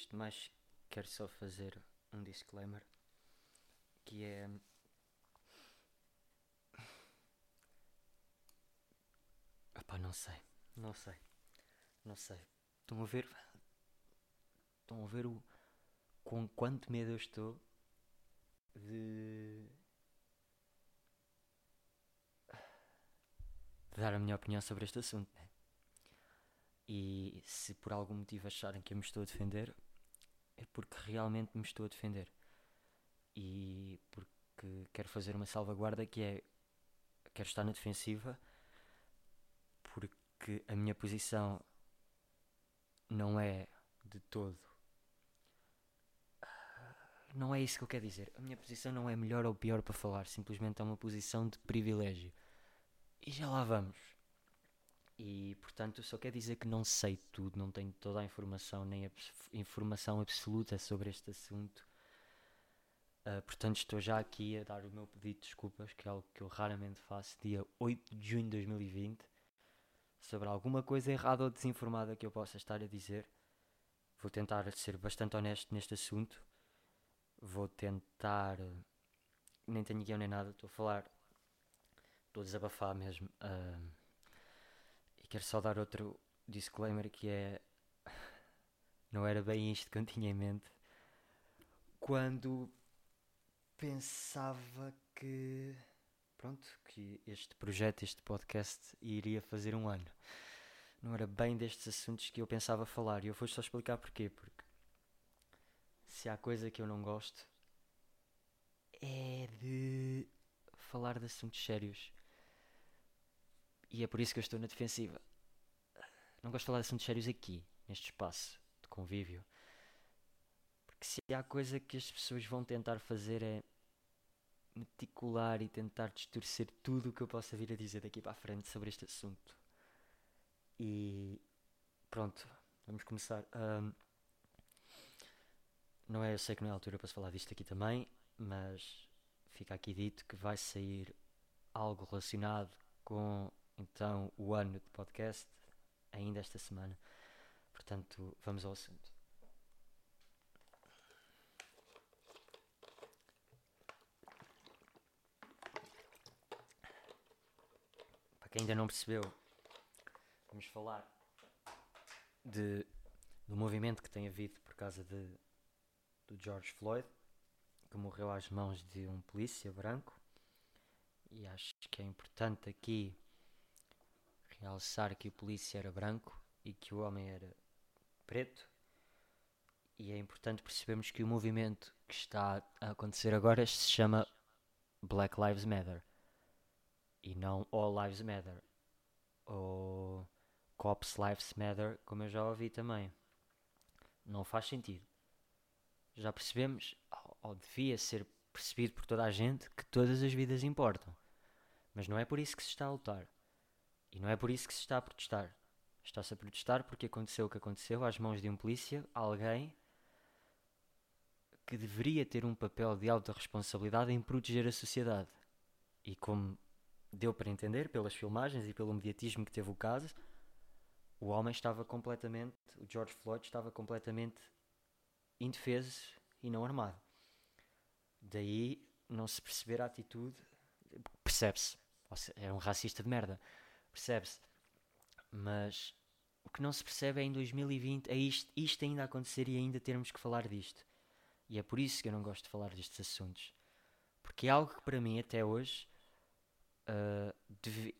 Antes de mais, quero só fazer um disclaimer que é. Epá, não sei, não sei, não sei. Estão a ver? Estão a ver o com quanto medo eu estou de, de dar a minha opinião sobre este assunto. Né? E se por algum motivo acharem que eu me estou a defender, é porque realmente me estou a defender. E porque quero fazer uma salvaguarda que é quero estar na defensiva porque a minha posição não é de todo. Não é isso que eu quero dizer. A minha posição não é melhor ou pior para falar, simplesmente é uma posição de privilégio. E já lá vamos. E portanto, só quer dizer que não sei tudo, não tenho toda a informação, nem a informação absoluta sobre este assunto. Uh, portanto, estou já aqui a dar o meu pedido de desculpas, que é algo que eu raramente faço, dia 8 de junho de 2020, sobre alguma coisa errada ou desinformada que eu possa estar a dizer. Vou tentar ser bastante honesto neste assunto. Vou tentar. Nem tenho guião nem nada, estou a falar. Estou a desabafar mesmo. Uh, quero só dar outro disclaimer que é. Não era bem isto que eu tinha em mente quando pensava que. Pronto, que este projeto, este podcast iria fazer um ano. Não era bem destes assuntos que eu pensava falar. E eu vou só explicar porquê. Porque se há coisa que eu não gosto é de falar de assuntos sérios e é por isso que eu estou na defensiva. Não gosto de falar de assuntos sérios aqui, neste espaço de convívio. Porque se há coisa que as pessoas vão tentar fazer é meticular e tentar distorcer tudo o que eu possa vir a dizer daqui para a frente sobre este assunto. E pronto, vamos começar. Um, não é, eu sei que não é a altura para se falar disto aqui também, mas fica aqui dito que vai sair algo relacionado com então o ano de podcast ainda esta semana. Portanto, vamos ao assunto. Para quem ainda não percebeu, vamos falar de, do movimento que tem havido por causa de, do George Floyd, que morreu às mãos de um polícia branco. E acho que é importante aqui realçar que o polícia era branco e que o homem era preto. E é importante percebermos que o movimento que está a acontecer agora se chama Black Lives Matter e não All Lives Matter ou Cops Lives Matter, como eu já ouvi também. Não faz sentido. Já percebemos, ou devia ser percebido por toda a gente, que todas as vidas importam. Mas não é por isso que se está a lutar. E não é por isso que se está a protestar. Está-se a protestar porque aconteceu o que aconteceu às mãos de um polícia, alguém que deveria ter um papel de alta responsabilidade em proteger a sociedade. E como deu para entender pelas filmagens e pelo mediatismo que teve o caso, o homem estava completamente, o George Floyd estava completamente indefeso e não armado. Daí não se perceber a atitude, percebe-se, é um racista de merda. Percebe-se? Mas o que não se percebe é em 2020 é isto, isto ainda acontecer e ainda termos que falar disto. E é por isso que eu não gosto de falar destes assuntos. Porque é algo que para mim até hoje uh, deve,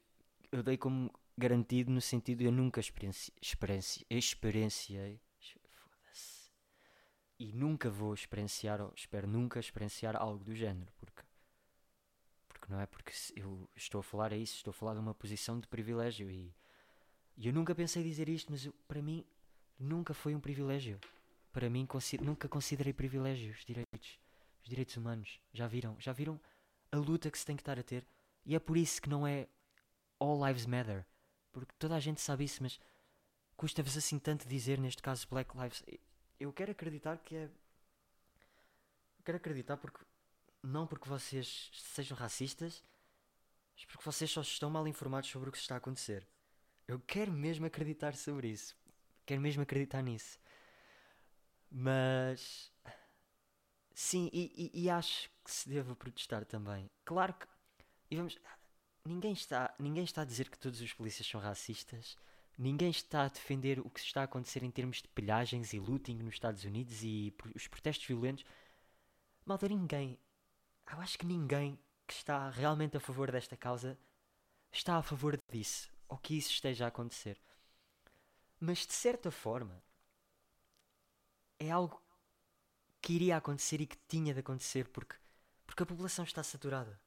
eu dei como garantido no sentido de eu nunca experienci, experienci, experienciei e nunca vou experienciar ou espero nunca experienciar algo do género porque não é? Porque eu estou a falar a isso, estou a falar de uma posição de privilégio e, e eu nunca pensei dizer isto, mas eu, para mim nunca foi um privilégio. Para mim nunca considerei privilégio os direitos, os direitos humanos. Já viram? Já viram a luta que se tem que estar a ter? E é por isso que não é All Lives Matter. Porque toda a gente sabe isso, mas custa-vos assim tanto dizer, neste caso Black Lives. Eu quero acreditar que é. Eu quero acreditar porque não porque vocês sejam racistas, mas porque vocês só estão mal informados sobre o que está a acontecer. Eu quero mesmo acreditar sobre isso. Quero mesmo acreditar nisso. Mas sim, e, e, e acho que se deva protestar também. Claro que e vamos, ninguém está, ninguém está a dizer que todos os polícias são racistas. Ninguém está a defender o que está a acontecer em termos de pilhagens e looting nos Estados Unidos e os protestos violentos. Malta, ninguém. Eu acho que ninguém que está realmente a favor desta causa está a favor disso. Ou que isso esteja a acontecer. Mas de certa forma é algo que iria acontecer e que tinha de acontecer porque, porque a população está saturada.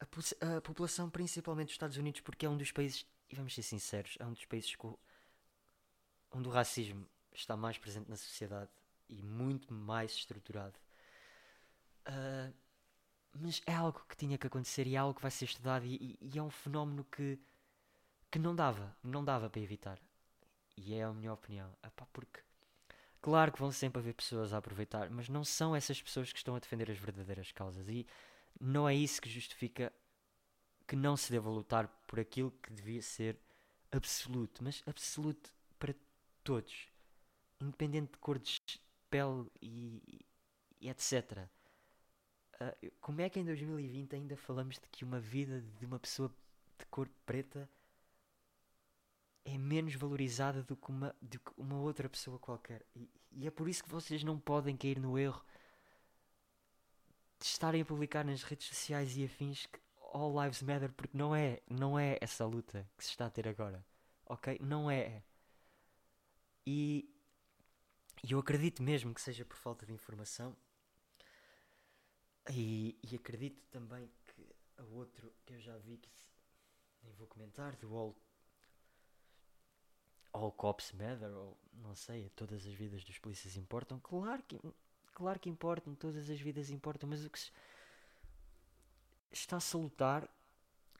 A, a população, principalmente dos Estados Unidos, porque é um dos países, e vamos ser sinceros, é um dos países com, onde o racismo está mais presente na sociedade e muito mais estruturado. Uh, mas é algo que tinha que acontecer e é algo que vai ser estudado e, e, é um fenómeno que, que não dava, não dava para evitar. E é a minha opinião. Epá, porque claro que vão sempre haver pessoas a aproveitar, mas não são essas pessoas que estão a defender as verdadeiras causas. E não é isso que justifica que não se deva lutar por aquilo que devia ser absoluto, mas absoluto para todos, independente de cor de pele e, e etc. Ah, como é que em 2020 ainda falamos de que uma vida de uma pessoa de cor preta é menos valorizada do que uma, do que uma outra pessoa qualquer? E, e é por isso que vocês não podem cair no erro de estarem a publicar nas redes sociais e afins que All Lives Matter, porque não é, não é essa luta que se está a ter agora, ok? Não é. E eu acredito mesmo que seja por falta de informação. E, e acredito também que a outro que eu já vi que se, nem vou comentar do All All Cops Matter ou não sei, todas as vidas dos polícias importam. Claro que Claro que importam, todas as vidas importam, mas o que se... está-se a lutar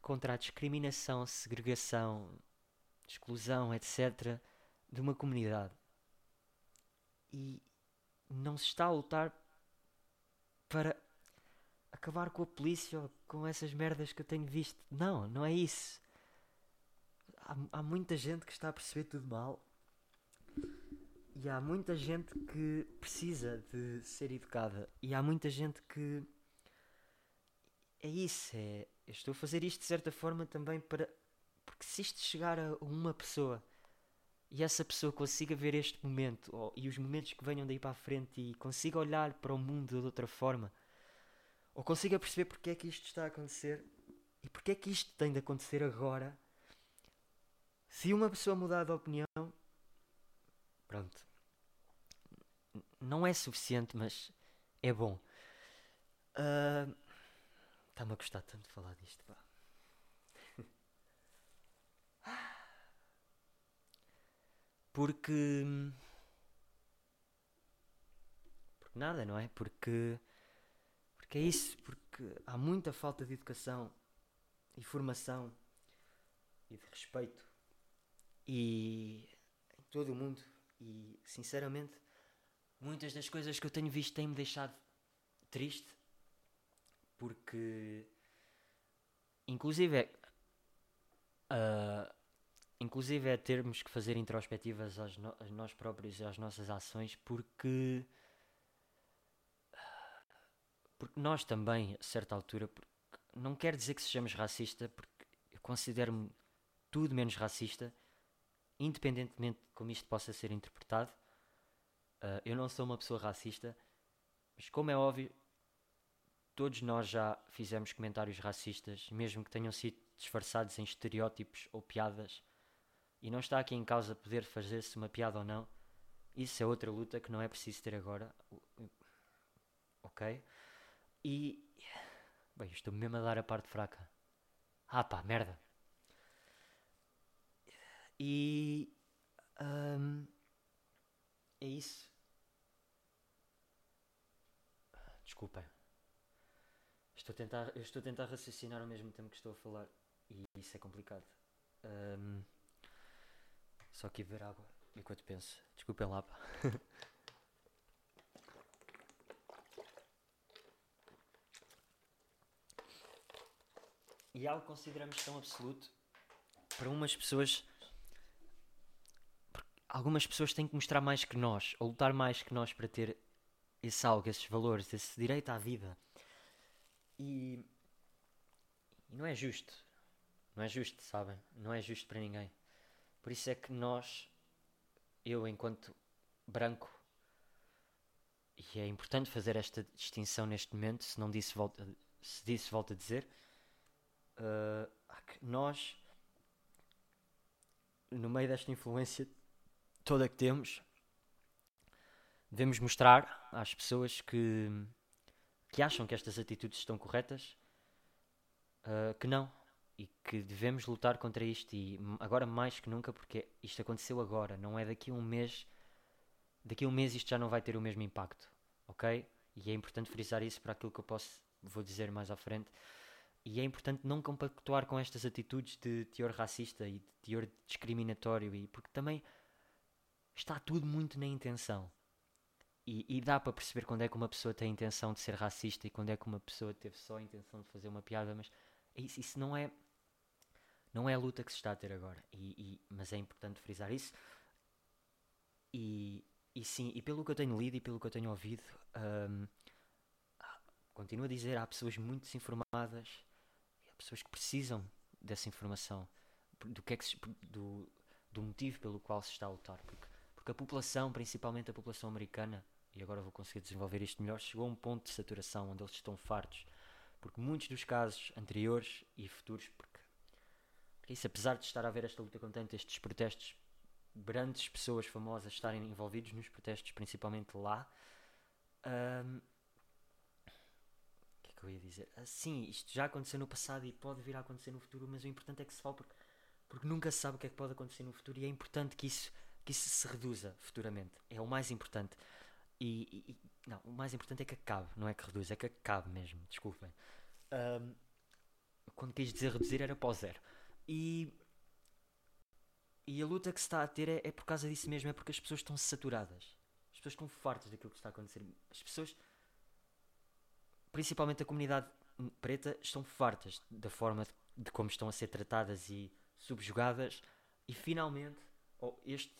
contra a discriminação, segregação, exclusão, etc., de uma comunidade. E não se está a lutar para acabar com a polícia ou com essas merdas que eu tenho visto. Não, não é isso. Há, há muita gente que está a perceber tudo mal e há muita gente que precisa de ser educada. E há muita gente que. É isso, é. Eu estou a fazer isto de certa forma também para. Porque se isto chegar a uma pessoa e essa pessoa consiga ver este momento ou, e os momentos que venham daí para a frente e consiga olhar para o mundo de outra forma, ou consiga perceber porque é que isto está a acontecer e porque é que isto tem de acontecer agora, se uma pessoa mudar de opinião, Pronto. Não é suficiente, mas é bom. Está-me uh, a gostar tanto de falar disto, pá. Porque. Porque nada, não é? Porque. É isso. Porque há muita falta de educação e formação e de respeito. E em todo o mundo e sinceramente, muitas das coisas que eu tenho visto têm-me deixado triste porque inclusive é, uh, inclusive é termos que fazer introspectivas no, às nós próprios e às nossas ações porque porque nós também a certa altura não quer dizer que sejamos racista porque eu considero-me tudo menos racista independentemente de como isto possa ser interpretado, uh, eu não sou uma pessoa racista, mas como é óbvio, todos nós já fizemos comentários racistas, mesmo que tenham sido disfarçados em estereótipos ou piadas, e não está aqui em causa poder fazer-se uma piada ou não. Isso é outra luta que não é preciso ter agora. Ok? E. Bem, estou mesmo a dar a parte fraca. Ah pá, merda. E um, é isso. Desculpem. Estou a tentar, estou a tentar raciocinar ao mesmo tempo que estou a falar e isso é complicado. Um, só aqui ver água enquanto penso. Desculpem lá, pá. e algo que consideramos tão absoluto para umas pessoas algumas pessoas têm que mostrar mais que nós, ou lutar mais que nós para ter esse algo, esses valores, esse direito à vida. E, e não é justo. Não é justo, sabem? Não é justo para ninguém. Por isso é que nós, eu enquanto branco, e é importante fazer esta distinção neste momento, se não disse, volta, se disse, volta a dizer, uh, nós, no meio desta influência toda que temos, devemos mostrar às pessoas que, que acham que estas atitudes estão corretas uh, que não e que devemos lutar contra isto e agora mais que nunca porque isto aconteceu agora, não é daqui a um mês daqui a um mês isto já não vai ter o mesmo impacto, ok? E é importante frisar isso para aquilo que eu posso vou dizer mais à frente. E é importante não compactuar com estas atitudes de teor racista e de teor discriminatório, e porque também está tudo muito na intenção. E, e, dá para perceber quando é que uma pessoa tem a intenção de ser racista e quando é que uma pessoa teve só a intenção de fazer uma piada, mas isso, isso não é não é a luta que se está a ter agora. E, e, mas é importante frisar isso. E, e sim, e pelo que eu tenho lido e pelo que eu tenho ouvido, um, continuo a dizer, há pessoas muito desinformadas, pessoas que precisam dessa informação, do que é que se, do, do motivo pelo qual se está a lutar. Porque, porque a população, principalmente a população americana, e agora vou conseguir desenvolver isto melhor, chegou a um ponto de saturação onde eles estão fartos. Porque muitos dos casos anteriores e futuros, porque, porque isso, apesar de estar a haver esta luta contente, estes protestos grandes pessoas famosas estarem envolvidos nos protestos, principalmente lá. Um, que eu ia dizer? Ah, sim, isto já aconteceu no passado e pode vir a acontecer no futuro, mas o importante é que se fale porque, porque nunca se sabe o que é que pode acontecer no futuro e é importante que isso, que isso se reduza futuramente. É o mais importante. E, e, não, o mais importante é que acabe, não é que reduza, é que acabe mesmo, desculpem. Um, quando quis dizer reduzir era para o zero. E e a luta que se está a ter é, é, por causa disso mesmo, é porque as pessoas estão saturadas. As pessoas estão fartas daquilo que está a acontecer. As pessoas, principalmente a comunidade preta, estão fartas da forma de, de como estão a ser tratadas e subjugadas. E finalmente, oh, este,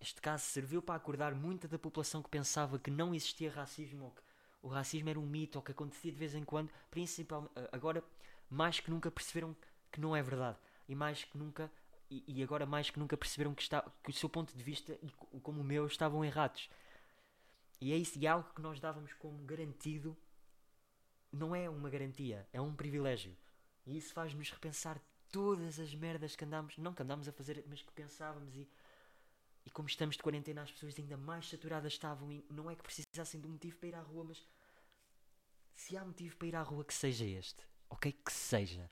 este caso serviu para acordar muita da população que pensava que não existia racismo ou que o racismo era um mito ou que acontecia de vez em quando. Principalmente, agora, mais que nunca perceberam que não é verdade. E mais que nunca e, e, agora mais que nunca perceberam que, está, que o seu ponto de vista e como o meu estavam errados. E é isso, e é algo que nós dávamos como garantido, não é uma garantia, é um privilégio. E isso faz-nos repensar todas as merdas que andámos, não que andámos a fazer, mas que pensávamos e, e como estamos de quarentena as pessoas ainda mais saturadas estavam e não é que precisassem de um motivo para ir à rua, mas se há motivo para ir à rua que seja este, ok? Que seja.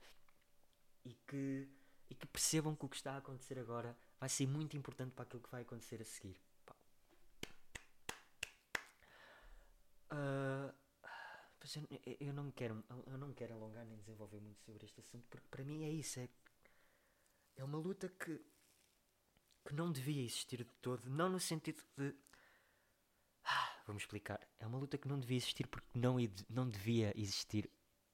E que e que percebam que o que está a acontecer agora vai ser muito importante para aquilo que vai acontecer a seguir. Uh, eu, eu, não quero, eu não quero alongar nem desenvolver muito sobre este assunto, porque para mim é isso. É, é uma luta que, que não devia existir de todo. Não no sentido de. Ah, vamos explicar. É uma luta que não devia existir porque não, não devia existir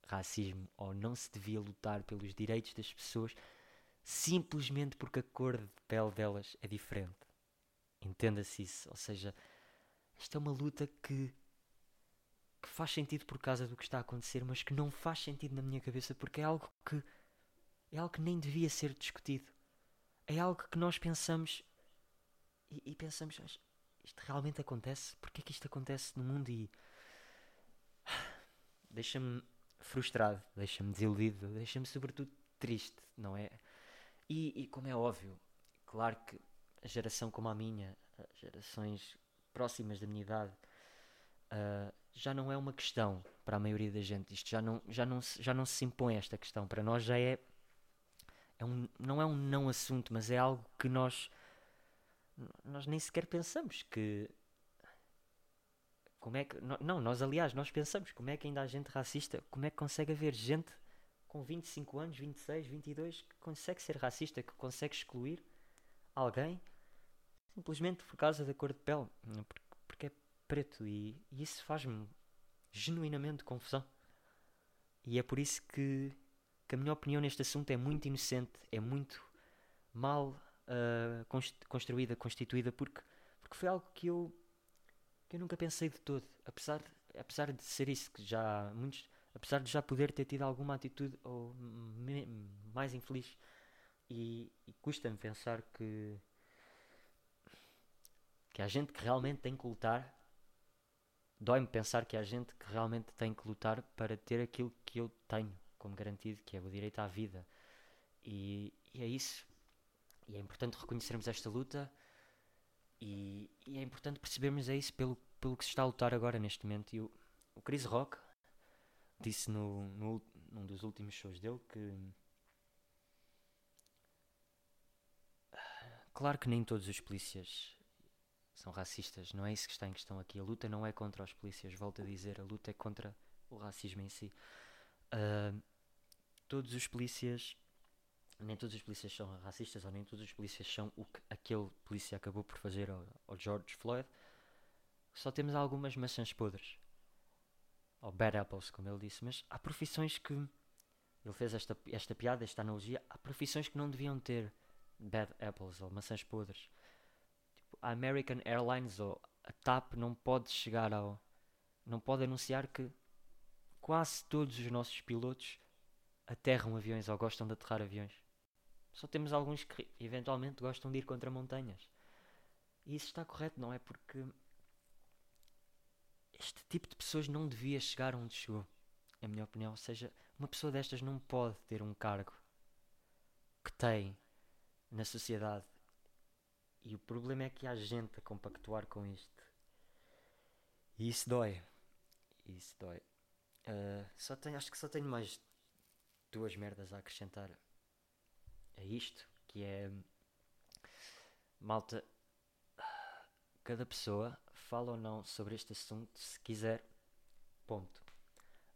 racismo ou não se devia lutar pelos direitos das pessoas simplesmente porque a cor de pele delas é diferente. Entenda-se isso. Ou seja, esta é uma luta que, que faz sentido por causa do que está a acontecer, mas que não faz sentido na minha cabeça porque é algo que é algo que nem devia ser discutido. É algo que nós pensamos e, e pensamos, isto realmente acontece? Porquê é que isto acontece no mundo? E deixa-me frustrado, deixa-me desiludido, deixa-me sobretudo triste, não é? E, e, como é óbvio, claro que a geração como a minha, gerações próximas da minha idade, uh, já não é uma questão para a maioria da gente. Isto já não, já não, já não se impõe esta questão. Para nós já é, é um, não é um não assunto, mas é algo que nós, nós nem sequer pensamos que como é que não nós aliás nós pensamos como é que ainda há gente racista como é que consegue haver gente com 25 anos, 26, 22, que consegue ser racista, que consegue excluir alguém simplesmente por causa da cor de pele, porque é preto e, e isso faz-me genuinamente confusão. E é por isso que, que, a minha opinião neste assunto é muito inocente, é muito mal uh, construída, constituída, porque, porque foi algo que eu, que eu nunca pensei de todo. Apesar, apesar de ser isso, que já muitos, apesar de já poder ter tido alguma atitude ou me, mais infeliz, e, e custa-me pensar que que há gente que realmente tem que lutar. Dói-me pensar que há gente que realmente tem que lutar para ter aquilo que eu tenho como garantido, que é o direito à vida. E, e é isso. E é importante reconhecermos esta luta e, e, é importante percebermos é isso pelo, pelo que se está a lutar agora neste momento. E o, o Chris Rock disse no, no, num dos últimos shows dele que claro que nem todos os polícias são racistas. Não é isso que está em questão aqui. A luta não é contra os polícias, volto a dizer, a luta é contra o racismo em si. Uh, todos os polícias, nem todos os polícias são racistas, ou nem todos os polícias são o que aquele polícia acabou por fazer ao, ao George Floyd. Só temos algumas maçãs podres, ou bad apples, como ele disse, mas há profissões que. Ele fez esta, esta piada, esta analogia. Há profissões que não deviam ter bad apples ou maçãs podres a American Airlines ou a TAP não pode chegar ao. não pode anunciar que quase todos os nossos pilotos aterram aviões ou gostam de aterrar aviões. Só temos alguns que eventualmente gostam de ir contra montanhas. E isso está correto, não é? Porque este tipo de pessoas não devia chegar onde chegou, na minha opinião. Ou seja, uma pessoa destas não pode ter um cargo que tem na sociedade e o problema é que há gente a compactuar com isto. E isso dói. Isso dói. Uh, só tenho, acho que só tenho mais duas merdas a acrescentar a isto, que é malta, cada pessoa fala ou não sobre este assunto se quiser. Ponto.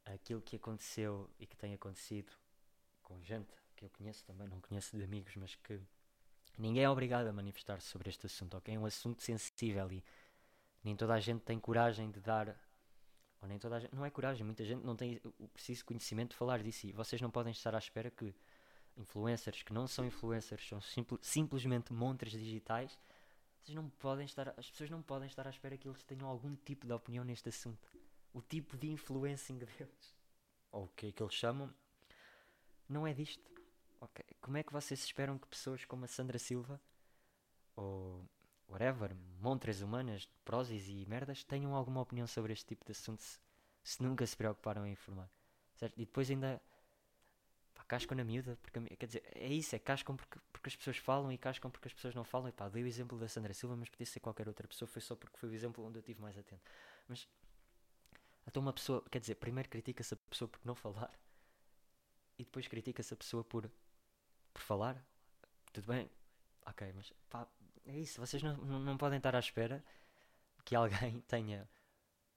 Aquilo que aconteceu e que tem acontecido com gente que eu conheço também, não conheço de amigos, mas que Ninguém é obrigado a manifestar-se sobre este assunto, ok? É um assunto sensível e nem toda a gente tem coragem de dar. Ou nem toda a gente. Não é coragem, muita gente não tem o preciso conhecimento de falar disso. E vocês não podem estar à espera que influencers que não são influencers, são simple, simplesmente montres digitais. Vocês não podem estar, as pessoas não podem estar à espera que eles tenham algum tipo de opinião neste assunto. O tipo de influencing deles, ou o que é que eles chamam, não é disto. Ok, como é que vocês esperam que pessoas como a Sandra Silva ou whatever, montras humanas, prósis e merdas, tenham alguma opinião sobre este tipo de assunto se, nunca se preocuparam em informar? Certo? E depois ainda pá, cascam na miúda, porque quer dizer, é isso, é cascam porque, porque as pessoas falam e cascam porque as pessoas não falam. E pá, dei o exemplo da Sandra Silva, mas podia ser qualquer outra pessoa, foi só porque foi o exemplo onde eu estive mais atento. Mas então uma pessoa, quer dizer, primeiro critica-se a pessoa por não falar e depois critica-se a pessoa por por falar, tudo bem, ok, mas pá, é isso, vocês não, não, podem estar à espera que alguém tenha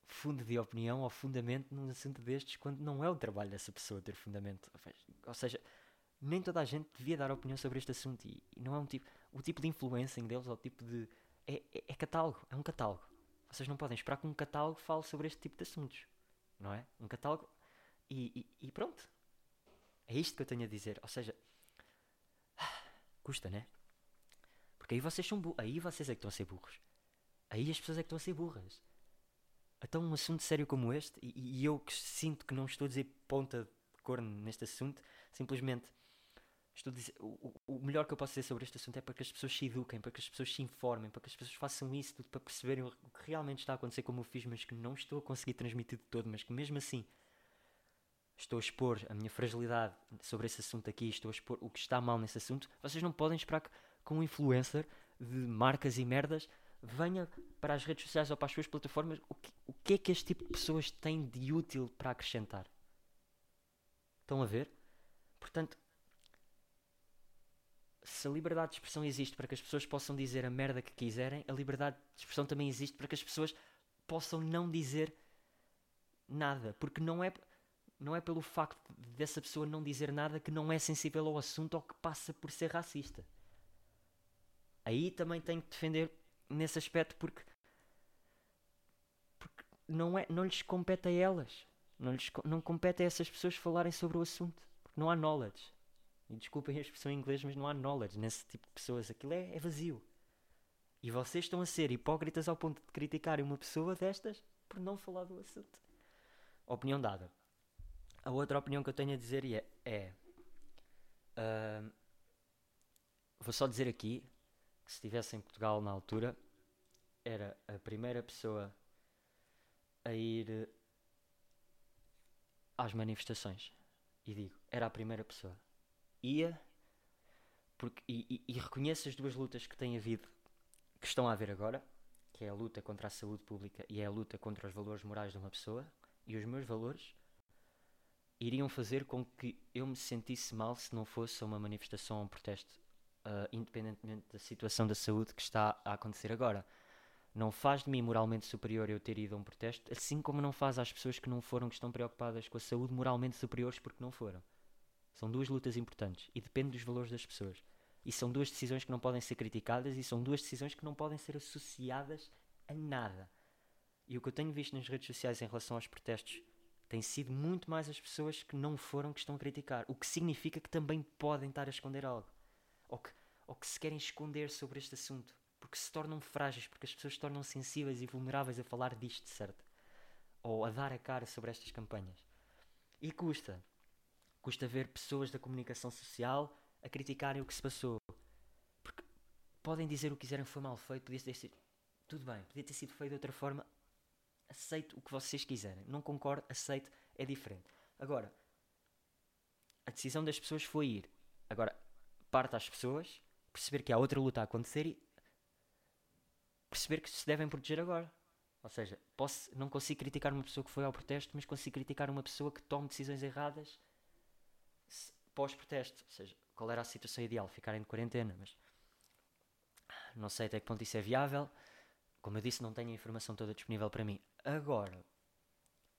fundo de opinião ou fundamento num assunto destes quando não é o trabalho dessa pessoa ter fundamento. Ou seja, nem toda a gente devia dar opinião sobre este assunto e, e não é um tipo. O tipo de influencing deles ou o tipo de. É, é, é, catálogo, é um catálogo. Vocês não podem esperar que um catálogo fale sobre este tipo de assuntos, não é? Um catálogo. E, e, e pronto. É isto que eu tenho a dizer. Ou seja, custa, né? Porque aí vocês são. Aí vocês é que estão a ser burros. Aí as pessoas é que estão a ser burras. Então, um assunto sério como este, e, e eu que sinto que não estou a dizer ponta de corno neste assunto, simplesmente estou a dizer, o, o, melhor que eu posso dizer sobre este assunto é para que as pessoas se eduquem, para que as pessoas se informem, para que as pessoas façam isso tudo para perceberem o que realmente está a acontecer como eu fiz, mas que não estou a conseguir transmitir de todo, mas que mesmo assim estou a expor a minha fragilidade sobre esse assunto aqui, estou a expor o que está mal nesse assunto, vocês não podem esperar que, que um influencer de marcas e merdas venha para as redes sociais ou para as suas plataformas. O que, o que é que este tipo de pessoas têm de útil para acrescentar? Estão a ver? Portanto, se a liberdade de expressão existe para que as pessoas possam dizer a merda que quiserem, a liberdade de expressão também existe para que as pessoas possam não dizer nada. Porque não é não é pelo facto dessa pessoa não dizer nada que não é sensível ao assunto ou que passa por ser racista. Aí também tenho que defender nesse aspecto porque, porque não, é, não lhes compete a elas. Não, lhes, não compete a essas pessoas falarem sobre o assunto. Porque não há knowledge. E desculpem a expressão em inglês, mas não há knowledge nesse tipo de pessoas. Aquilo é, é vazio. E vocês estão a ser hipócritas ao ponto de criticarem uma pessoa destas por não falar do assunto. Opinião dada. A outra opinião que eu tenho a dizer é. é uh, vou só dizer aqui que se estivesse em Portugal na altura, era a primeira pessoa a ir às manifestações. E digo, era a primeira pessoa. Ia porque, e, e, e reconheço as duas lutas que tem havido, que estão a haver agora, que é a luta contra a saúde pública e é a luta contra os valores morais de uma pessoa, e os meus valores iriam fazer com que eu me sentisse mal se não fosse uma manifestação ou um protesto, uh, independentemente da situação da saúde que está a acontecer agora. Não faz de mim moralmente superior eu ter ido a um protesto, assim como não faz às pessoas que não foram, que estão preocupadas com a saúde, moralmente superiores porque não foram. São duas lutas importantes e depende dos valores das pessoas. E são duas decisões que não podem ser criticadas e são duas decisões que não podem ser associadas a nada. E o que eu tenho visto nas redes sociais em relação aos protestos tem sido muito mais as pessoas que não foram que estão a criticar. O que significa que também podem estar a esconder algo. Ou que, ou que se querem esconder sobre este assunto porque se tornam frágeis, porque as pessoas se tornam sensíveis e vulneráveis a falar disto, certo? Ou a dar a cara sobre estas campanhas. E custa. Custa ver pessoas da comunicação social a criticarem o que se passou. Porque podem dizer o que quiserem foi mal feito, podia ter sido. Tudo bem, podia ter sido feito de outra forma. Aceito o que vocês quiserem. Não concordo, aceito, é diferente. Agora, a decisão das pessoas foi ir. Agora, parte às pessoas, perceber que há outra luta a acontecer e perceber que se devem proteger agora. Ou seja, posso, não consigo criticar uma pessoa que foi ao protesto, mas consigo criticar uma pessoa que tome decisões erradas pós-protesto. Ou seja, qual era a situação ideal? Ficarem de quarentena, mas não sei até que ponto isso é viável. Como eu disse, não tenho a informação toda disponível para mim. Agora,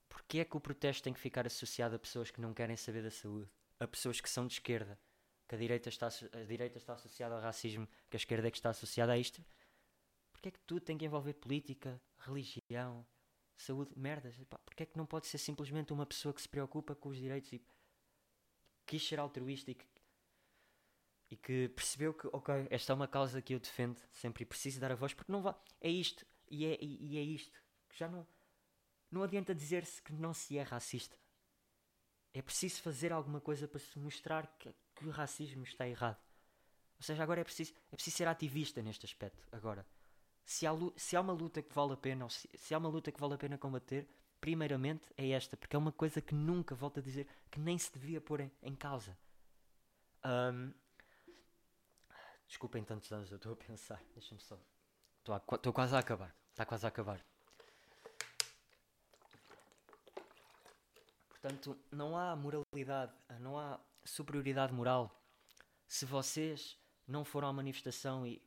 porquê é que o protesto tem que ficar associado a pessoas que não querem saber da saúde? A pessoas que são de esquerda? Que a direita está, a direita está associada ao racismo, que a esquerda é que está associada a isto? Porque é que tudo tem que envolver política, religião, saúde, merdas? Porque é que não pode ser simplesmente uma pessoa que se preocupa com os direitos e quis ser altruísta e que, e que percebeu que, ok, esta é uma causa que eu defendo sempre e preciso dar a voz porque não vá. É isto e é, e, e é isto. Que já não, não adianta dizer-se que não se é racista. É preciso fazer alguma coisa para se mostrar que, que o racismo está errado. Ou seja, agora é preciso, é preciso ser ativista neste aspecto. Agora se há, se há uma luta que vale a pena, ou se, se há uma luta que vale a pena combater, primeiramente é esta, porque é uma coisa que nunca, volto a dizer, que nem se devia pôr em, em causa. Um, desculpem tantos anos, eu estou a pensar, deixa-me só. Estou quase a acabar, está quase a acabar. Portanto, não há moralidade, não há superioridade moral se vocês não foram à manifestação e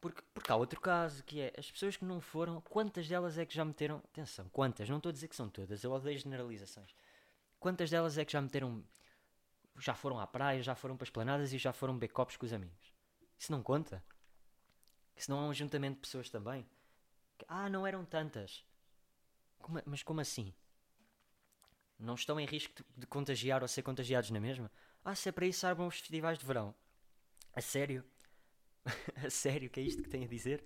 porque, porque há outro caso, que é as pessoas que não foram, quantas delas é que já meteram. Atenção, quantas? Não estou a dizer que são todas, eu odeio generalizações. Quantas delas é que já meteram. Já foram à praia, já foram para as planadas e já foram beber com os amigos? Isso não conta? Isso não é um ajuntamento de pessoas também? Ah, não eram tantas. Como, mas como assim? Não estão em risco de, de contagiar ou ser contagiados na mesma? Ah, se é para isso, arbam os festivais de verão. A sério? a sério, que é isto que tenho a dizer?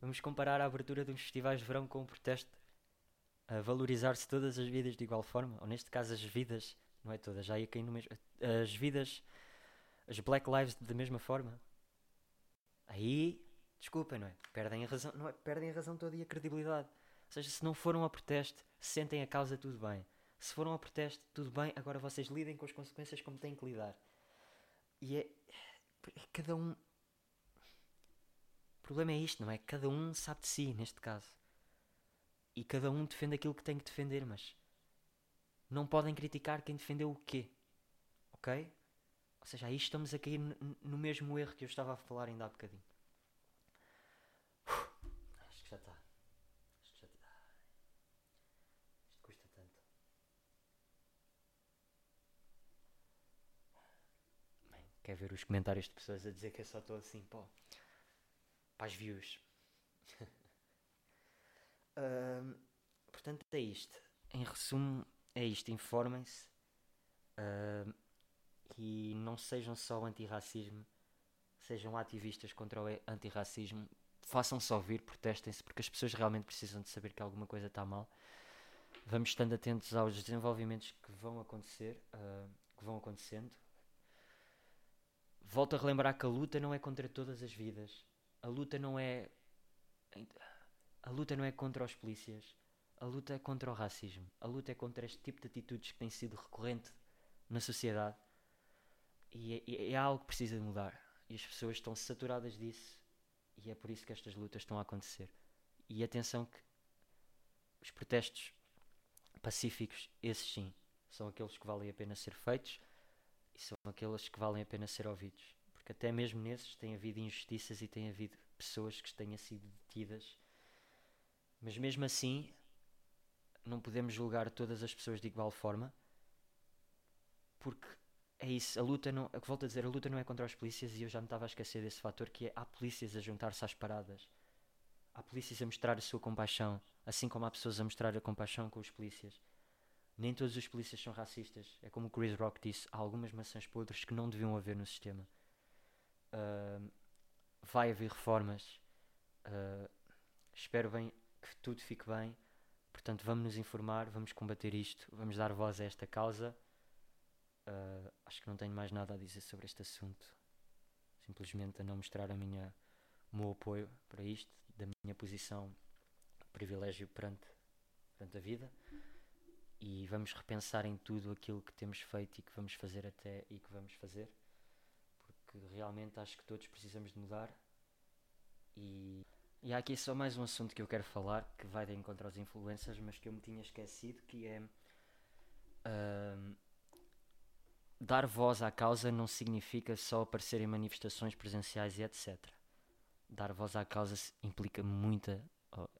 Vamos comparar a abertura de uns festivais de verão com um protesto a valorizar-se todas as vidas de igual forma, ou neste caso as vidas, não é todas, já ia cair no mesmo, as vidas, as Black Lives da mesma forma. Aí, desculpem, não é? Perdem a razão, não é? Perdem a razão toda e a credibilidade. Ou seja, se não foram a protesto, sentem a causa, tudo bem. Se foram a protesto, tudo bem, agora vocês lidem com as consequências como têm que lidar. E é cada um o problema é isto, não é? Cada um sabe de si, neste caso. E cada um defende aquilo que tem que defender, mas não podem criticar quem defendeu o quê. Ok? Ou seja, aí estamos a cair no mesmo erro que eu estava a falar ainda há bocadinho. acho que já está. Acho que já está. Isto custa tanto. Bem, quer ver os comentários de pessoas a dizer que eu só estou assim, pô para as views. portanto, é isto. Em resumo, é isto. Informem-se. E não sejam só antirracismo, sejam ativistas contra o antirracismo, façam-se ouvir, protestem-se, porque as pessoas realmente precisam de saber que alguma coisa está mal. Vamos estando atentos aos desenvolvimentos que vão acontecer, uh, que vão acontecendo. Volto a relembrar que a luta não é contra todas as vidas. A luta não é a luta não é contra os polícias. A luta é contra o racismo. A luta é contra este tipo de atitudes que tem sido recorrente na sociedade. E é, é algo que precisa de mudar. E as pessoas estão saturadas disso. E é por isso que estas lutas estão a acontecer. E atenção que os protestos pacíficos, esses sim, são aqueles que valem a pena ser feitos e são aqueles que valem a pena ser ouvidos. Porque até mesmo nesses tem havido injustiças e tem havido pessoas que tenham sido detidas. Mas mesmo assim, não podemos julgar todas as pessoas de igual forma, porque é isso, a luta não, a que volto a dizer, a luta não é contra os polícias e eu já me estava a esquecer desse fator que é há polícias a juntar-se às paradas. Há polícias a mostrar a sua compaixão, assim como há pessoas a mostrar a compaixão com os polícias. Nem todos os polícias são racistas. É como o Chris Rock disse, há algumas maçãs podres que não deviam haver no sistema. Uh, vai haver reformas. Uh, espero bem que tudo fique bem. Portanto, vamos nos informar, vamos combater isto, vamos dar voz a esta causa. Uh, acho que não tenho mais nada a dizer sobre este assunto. Simplesmente a não mostrar a minha, o meu apoio para isto, da minha posição privilégio perante, perante a vida. E vamos repensar em tudo aquilo que temos feito e que vamos fazer até e que vamos fazer. Porque realmente acho que todos precisamos de mudar. E, e há aqui só mais um assunto que eu quero falar, que vai de encontro aos influências, mas que eu me tinha esquecido, que é... Uh, dar voz à causa não significa só aparecer em manifestações presenciais e etc. Dar voz à causa implica muita.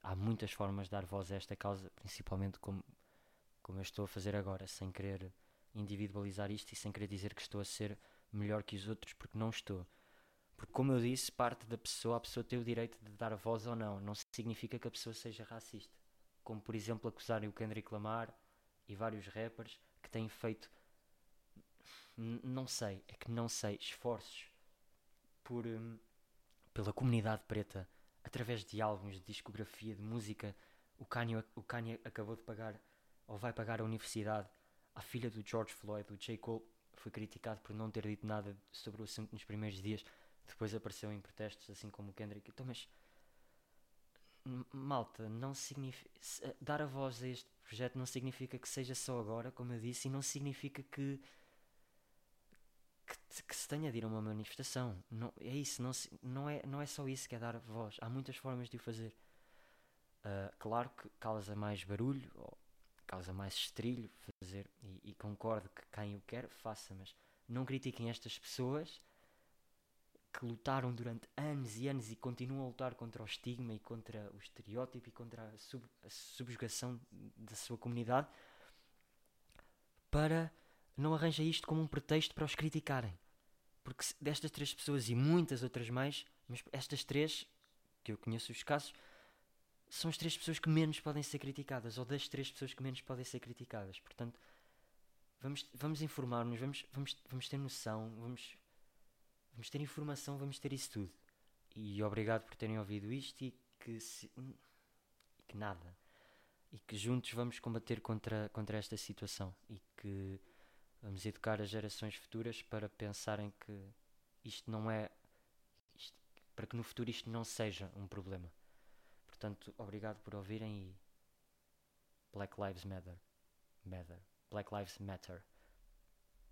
Há muitas formas de dar voz a esta causa, principalmente como, como eu estou a fazer agora, sem querer individualizar isto e sem querer dizer que estou a ser melhor que os outros, porque não estou. Porque, como eu disse, parte da pessoa, a pessoa tem o direito de dar voz ou não. Não significa que a pessoa seja racista. Como, por exemplo, acusarem o Kendrick Lamar e vários rappers que têm feito não sei, é que não sei, esforços por um, pela comunidade preta através de álbuns, de discografia, de música. O Kanye, o Kanye acabou de pagar ou vai pagar a universidade à filha do George Floyd, o J. Cole foi criticado por não ter dito nada sobre o assunto nos primeiros dias, depois apareceu em protestos, assim como o Kendrick. Então, mas malta, não significa dar a voz a este projeto não significa que seja só agora, como eu disse, e não significa que que, que, se tenha de ir a uma manifestação. Não, é isso, não, não, é, não é só isso que é dar voz. Há muitas formas de o fazer. Uh, claro que causa mais barulho, ou causa mais estrilho fazer, e, e, concordo que quem o quer, faça, mas não critiquem estas pessoas que lutaram durante anos e anos e continuam a lutar contra o estigma e contra o estereótipo e contra a, sub, a subjugação da sua comunidade para não arranja isto como um pretexto para os criticarem. Porque destas três pessoas e muitas outras mais, mas estas três, que eu conheço os casos, são as três pessoas que menos podem ser criticadas, ou das três pessoas que menos podem ser criticadas. Portanto, vamos, vamos informar-nos, vamos, vamos, vamos ter noção, vamos, vamos ter informação, vamos ter isso tudo. E obrigado por terem ouvido isto e que, se, e que nada. E que juntos vamos combater contra, contra esta situação. E que Vamos educar as gerações futuras para pensarem que isto não é. Isto, para que no futuro isto não seja um problema. Portanto, obrigado por ouvirem e. Black Lives Matter. Matter. Black Lives Matter.